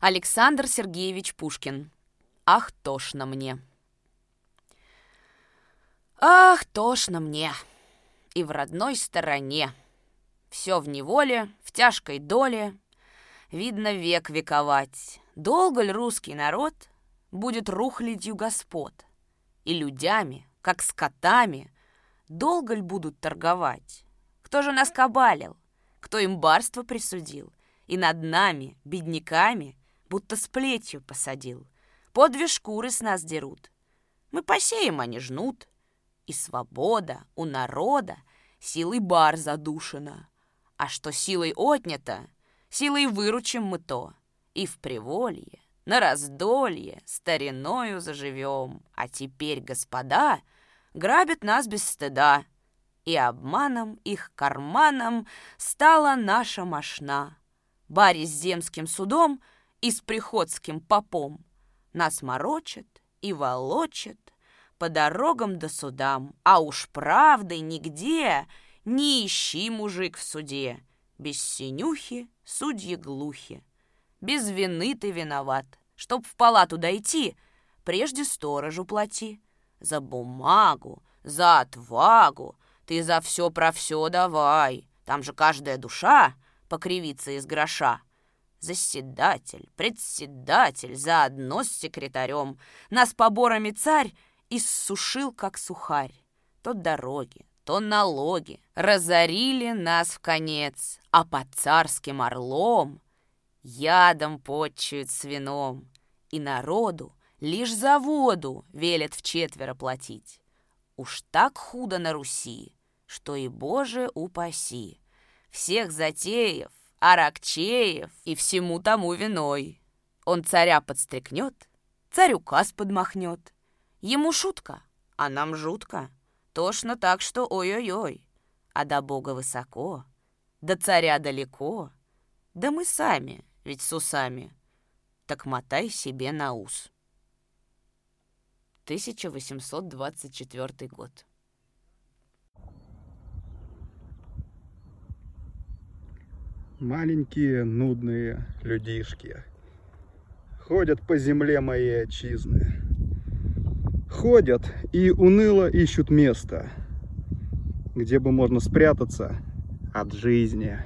Александр Сергеевич Пушкин. Ах, тошно мне. Ах, тошно мне. И в родной стороне. Все в неволе, в тяжкой доле. Видно век вековать. Долго ли русский народ будет рухлядью господ? И людями, как скотами, долго ли будут торговать? Кто же нас кабалил? Кто им барство присудил? И над нами, бедняками, будто с плетью посадил. По две шкуры с нас дерут. Мы посеем, они жнут. И свобода у народа силой бар задушена. А что силой отнято, силой выручим мы то. И в приволье, на раздолье, стариною заживем. А теперь, господа, грабят нас без стыда. И обманом их карманом стала наша мошна. Баре с земским судом — и с приходским попом. Нас морочат и волочат по дорогам да судам, а уж правды нигде не ищи, мужик, в суде. Без синюхи судьи глухи. Без вины ты виноват. Чтоб в палату дойти, прежде сторожу плати. За бумагу, за отвагу, ты за все про все давай. Там же каждая душа покривится из гроша. Заседатель, председатель, заодно с секретарем. Нас поборами царь иссушил, как сухарь. То дороги, то налоги разорили нас в конец, а под царским орлом ядом почуют свином. И народу лишь за воду велят четверо платить. Уж так худо на Руси, что и Боже упаси. Всех затеев Аракчеев и всему тому виной. Он царя подстрекнет, царь указ подмахнет. Ему шутка, а нам жутко. Тошно так, что ой-ой-ой. А до Бога высоко, до царя далеко. Да мы сами, ведь с усами. Так мотай себе на ус. 1824 год. Маленькие нудные людишки. Ходят по земле моей отчизны. Ходят и уныло ищут место Где бы можно спрятаться от жизни.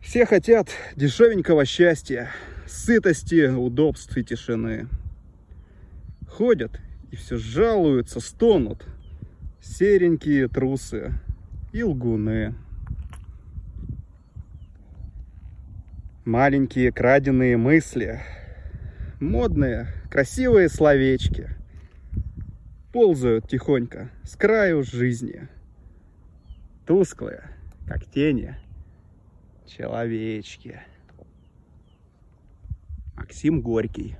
Все хотят дешевенького счастья Сытости, удобств и тишины. Ходят и все жалуются, стонут Серенькие трусы и лгуны. Маленькие краденые мысли, модные, красивые словечки ползают тихонько с краю жизни. Тусклые, как тени, человечки. Максим Горький.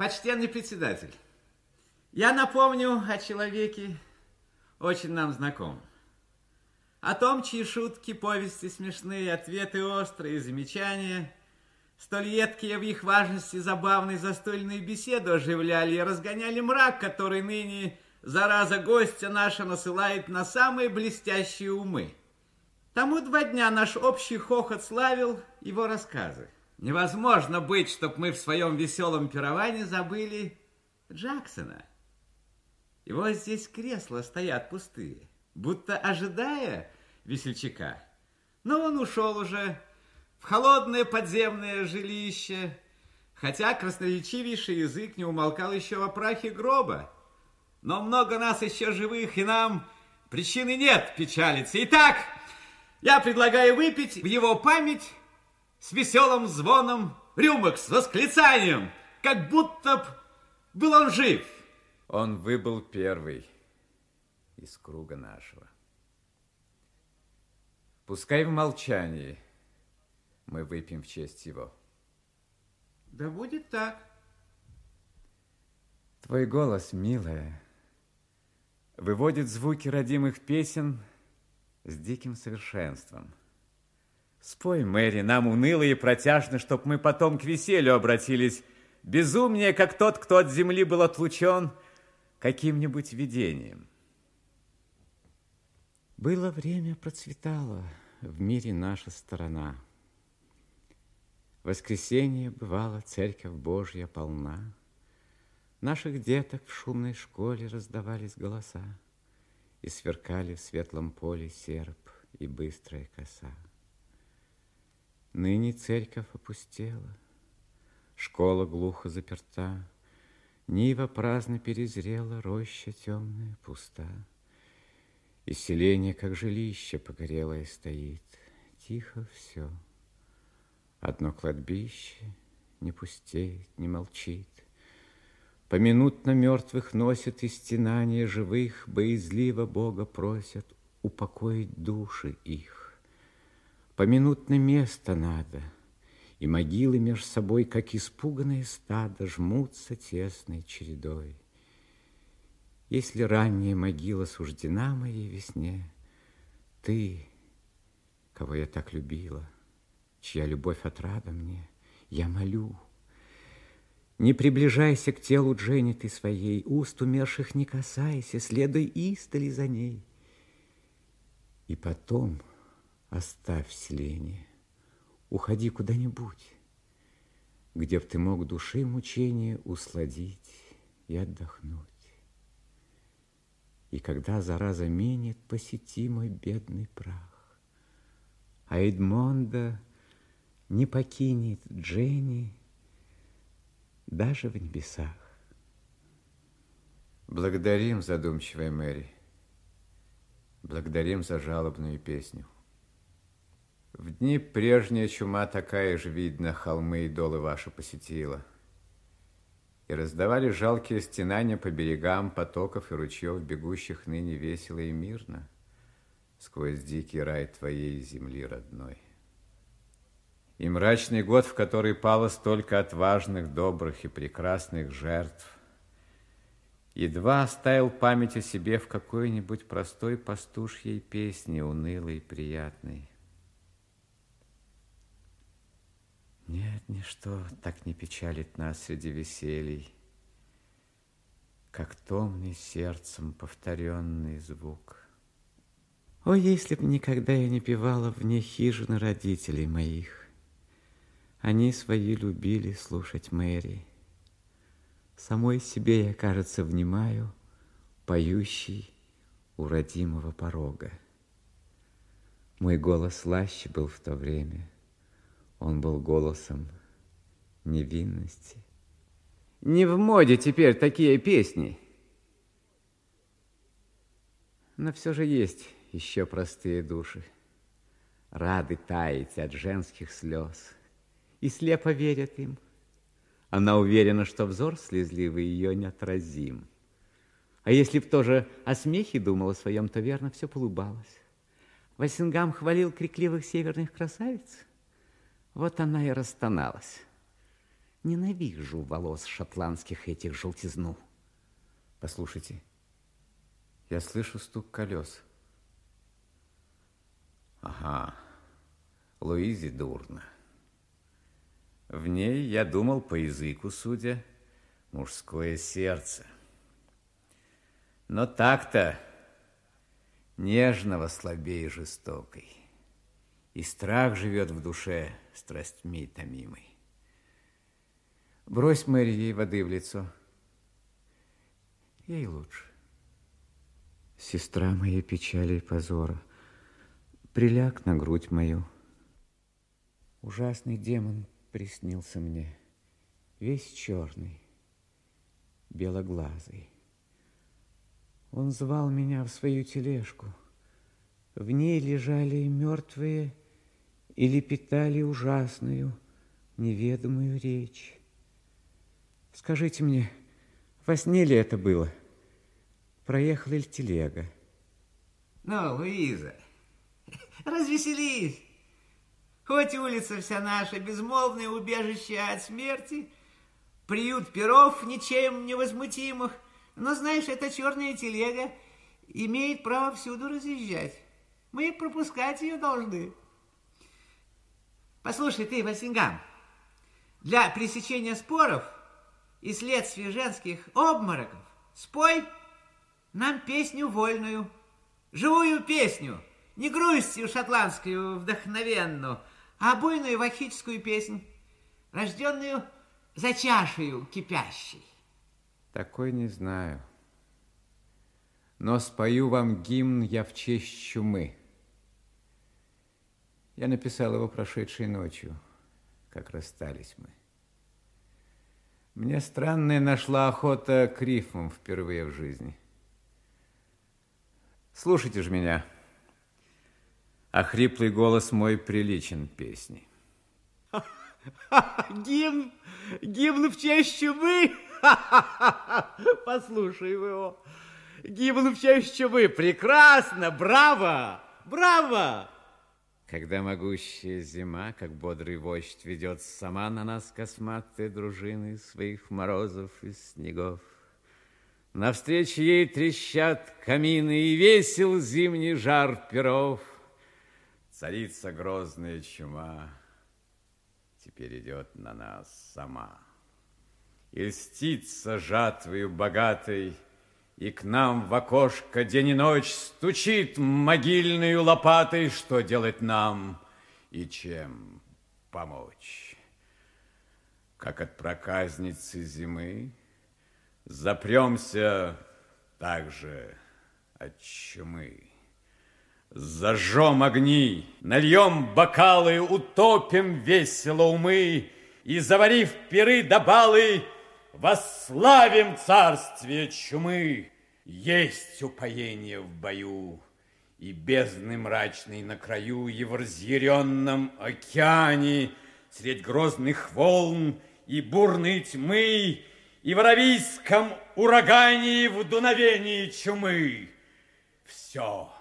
Почтенный председатель, я напомню о человеке, очень нам знаком. О том, чьи шутки, повести смешные, ответы острые, замечания, столь едкие в их важности забавной застольной беседу оживляли и разгоняли мрак, который ныне зараза гостя наша насылает на самые блестящие умы. Тому два дня наш общий хохот славил его рассказы. Невозможно быть, чтоб мы в своем веселом пировании забыли Джексона. Его здесь кресла стоят пустые, будто ожидая весельчака. Но он ушел уже в холодное подземное жилище, хотя красноречивейший язык не умолкал еще во прахе гроба. Но много нас еще живых, и нам причины нет печалиться. Итак, я предлагаю выпить в его память с веселым звоном рюмок, с восклицанием, как будто б был он жив. Он выбыл первый из круга нашего. Пускай в молчании мы выпьем в честь его. Да будет так. Твой голос, милая, выводит звуки родимых песен с диким совершенством – Спой, Мэри, нам уныло и протяжно, чтоб мы потом к веселью обратились безумнее, как тот, кто от земли был отлучен каким-нибудь видением. Было время, процветало в мире наша сторона. воскресенье бывало, церковь Божья полна. Наших деток в шумной школе раздавались голоса, И сверкали в светлом поле серп и быстрая коса. Ныне церковь опустела, Школа глухо заперта, Нива праздно перезрела, Роща темная, пуста. И селение, как жилище погорелое стоит, Тихо все. Одно кладбище не пустеет, не молчит. Поминутно мертвых носят и стенания живых, Боязливо Бога просят упокоить души их. Поминутно место надо, и могилы меж собой, Как испуганные стадо, жмутся тесной чередой. Если ранняя могила суждена моей весне, Ты, кого я так любила, чья любовь отрада мне, я молю, не приближайся к телу Дженни ты своей, Уст умерших не касайся, следуй истали за ней. И потом оставь селение, уходи куда-нибудь, Где б ты мог души мучения усладить и отдохнуть. И когда зараза минет, посети мой бедный прах, А Эдмонда не покинет Дженни, даже в небесах. Благодарим, задумчивая Мэри. Благодарим за жалобную песню. В дни прежняя чума такая же, видно, холмы и долы ваши посетила. И раздавали жалкие стенания по берегам потоков и ручьев, бегущих ныне весело и мирно сквозь дикий рай твоей земли родной. И мрачный год, в который пало столько отважных, добрых и прекрасных жертв, едва оставил память о себе в какой-нибудь простой пастушьей песне, унылой и приятной. Нет, ничто так не печалит нас среди веселий, как томный сердцем повторенный звук. О, если б никогда я не певала вне хижины родителей моих, они свои любили слушать Мэри. Самой себе я, кажется, внимаю, поющий у родимого порога. Мой голос слаще был в то время. Он был голосом невинности. Не в моде теперь такие песни. Но все же есть еще простые души, рады таять от женских слез и слепо верят им. Она уверена, что взор слезливый ее неотразим. А если б тоже о смехе думала своем, то верно все полубалась. Васингам хвалил крикливых северных красавиц. Вот она и расстоналась. Ненавижу волос шотландских этих желтизну. Послушайте, я слышу стук колес. Ага, Луизе дурно. В ней, я думал, по языку судя, мужское сердце. Но так-то нежного слабее жестокой. И страх живет в душе страстьми томимой. Брось Мэри ей воды в лицо. Ей лучше. Сестра моей печали и позора, приляг на грудь мою. Ужасный демон приснился мне, весь черный, белоглазый. Он звал меня в свою тележку. В ней лежали мертвые и лепетали ужасную, неведомую речь. Скажите мне, во сне ли это было? Проехала ли телега? Ну, Луиза, развеселись. Хоть улица вся наша, безмолвное убежище от смерти, приют перов ничем невозмутимых, но, знаешь, эта черная телега имеет право всюду разъезжать. Мы пропускать ее должны. Послушай ты, Васингам, для пресечения споров и следствие женских обмороков, спой нам песню вольную, живую песню, не грустью шотландскую вдохновенную, а буйную вахическую песнь, рожденную за чашею кипящей. Такой не знаю. Но спою вам гимн я в честь чумы. Я написал его прошедшей ночью, как расстались мы. Мне странная нашла охота к рифмам впервые в жизни. Слушайте же меня, а хриплый голос мой приличен песни. Гимн, гимн в честь чумы. Послушаем его. Гимн в честь чумы. Прекрасно, браво, браво. Когда могущая зима, как бодрый вождь, ведет сама на нас косматые дружины своих морозов и снегов. Навстречу ей трещат камины, и весел зимний жар перов. Царица грозная чума теперь идет на нас сама. И льстится жатвою богатой, и к нам в окошко день и ночь стучит могильной лопатой, что делать нам и чем помочь. Как от проказницы зимы запремся также от чумы. Зажжем огни, нальем бокалы, утопим весело умы и, заварив пиры до балы, Восславим царствие чумы, есть упоение в бою, И бездны мрачной на краю, И в разъяренном океане, Средь грозных волн и бурной тьмы, И в аравийском урагане, И в дуновении чумы. Все,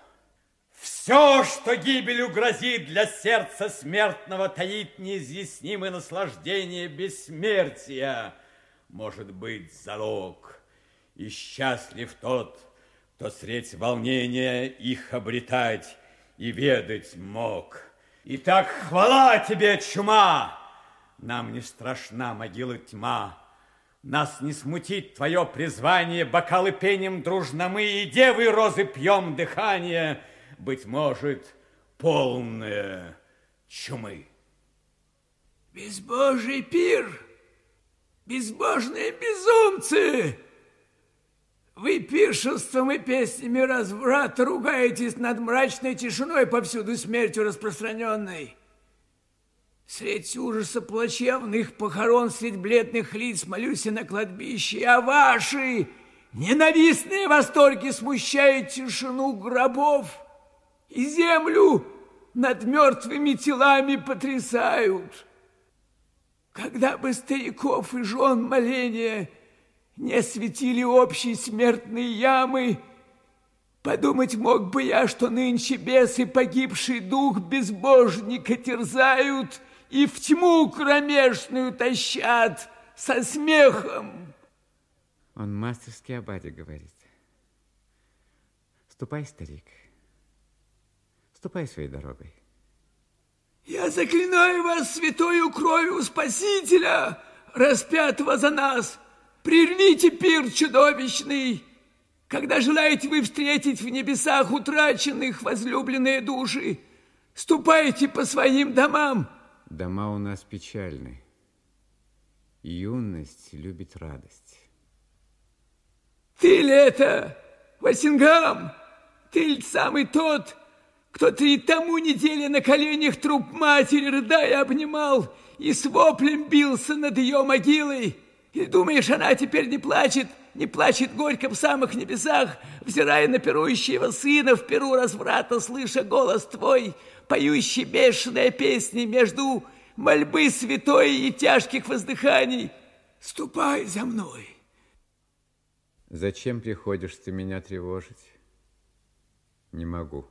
все, что гибелью грозит, Для сердца смертного таит Неизъяснимое наслаждение бессмертия — может быть залог, и счастлив тот, кто средь волнения их обретать и ведать мог. Итак, хвала тебе, чума! Нам не страшна могила тьма, нас не смутит твое призвание, Бокалы пенем дружно мы и девы розы пьем дыхание, Быть может, полное чумы. Безбожий пир! Безбожные безумцы! Вы пиршеством и песнями разврата ругаетесь над мрачной тишиной повсюду смертью распространенной. Средь ужаса плачевных похорон, средь бледных лиц молюсь я на кладбище, а ваши ненавистные восторги смущают тишину гробов и землю над мертвыми телами потрясают. Когда бы стариков и жен моления не осветили общей смертной ямы, подумать мог бы я, что нынче бесы погибший дух безбожника терзают и в тьму кромешную тащат со смехом. Он мастерски о Баде говорит. Ступай, старик, ступай своей дорогой. Я заклинаю вас святою кровью Спасителя, распятого за нас. Прервите пир чудовищный, когда желаете вы встретить в небесах утраченных возлюбленные души. Ступайте по своим домам. Дома у нас печальны. Юность любит радость. Ты ли это, Васингам? Ты ли самый тот, кто-то и тому недели на коленях труп матери, рыдая, обнимал и с воплем бился над ее могилой. И думаешь, она теперь не плачет, не плачет горько в самых небесах, взирая на пирующего сына в перу разврата, слыша голос твой, поющий бешеные песни между мольбы святой и тяжких воздыханий. Ступай за мной. Зачем приходишь ты меня тревожить? Не могу.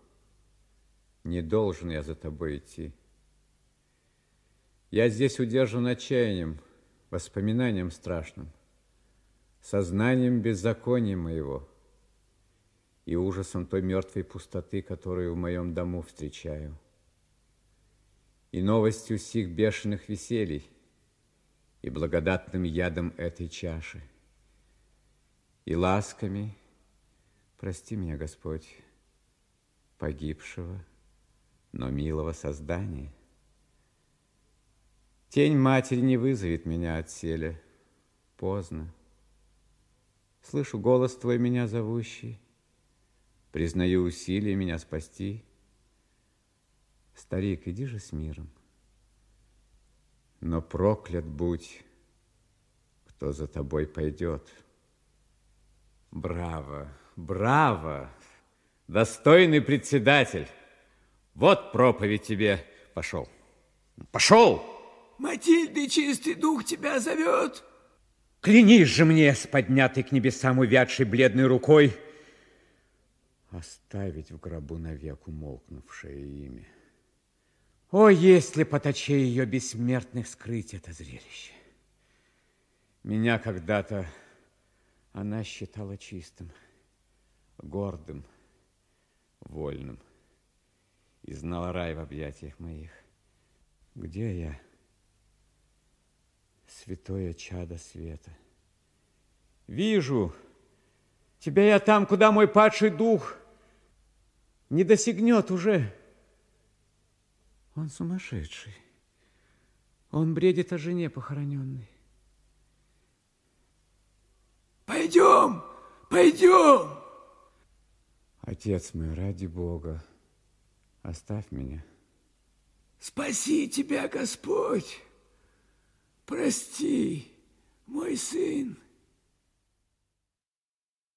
Не должен я за тобой идти. Я здесь удержан отчаянием, воспоминанием страшным, сознанием беззакония моего и ужасом той мертвой пустоты, которую в моем дому встречаю, и новостью сих бешеных веселий, и благодатным ядом этой чаши, и ласками, прости меня, Господь, погибшего, но милого создания. Тень матери не вызовет меня от селя. Поздно. Слышу голос твой меня зовущий. Признаю усилия меня спасти. Старик, иди же с миром. Но проклят будь, кто за тобой пойдет. Браво, браво, достойный председатель. Вот проповедь тебе. Пошел, пошел! Матильды, чистый дух тебя зовет. Клянись же мне с поднятой к небесам увядшей бледной рукой оставить в гробу навек умолкнувшее имя. О, если поточе ее бессмертных скрыть это зрелище! Меня когда-то она считала чистым, гордым, вольным и знала рай в объятиях моих. Где я? святое чадо света. Вижу, тебя я там, куда мой падший дух не досягнет уже. Он сумасшедший. Он бредит о жене похороненной. Пойдем, пойдем. Отец мой, ради Бога, оставь меня. Спаси тебя, Господь. Прости, мой сын.